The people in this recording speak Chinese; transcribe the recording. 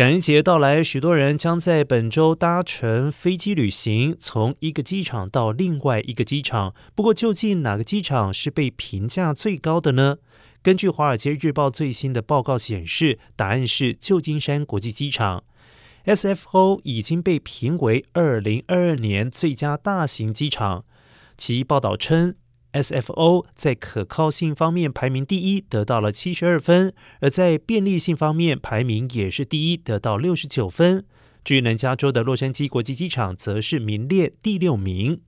感恩节到来，许多人将在本周搭乘飞机旅行，从一个机场到另外一个机场。不过，究竟哪个机场是被评价最高的呢？根据《华尔街日报》最新的报告显示，答案是旧金山国际机场。SFO 已经被评为二零二二年最佳大型机场。其报道称。SFO 在可靠性方面排名第一，得到了七十二分；而在便利性方面排名也是第一，得到六十九分。至于南加州的洛杉矶国际机场，则是名列第六名。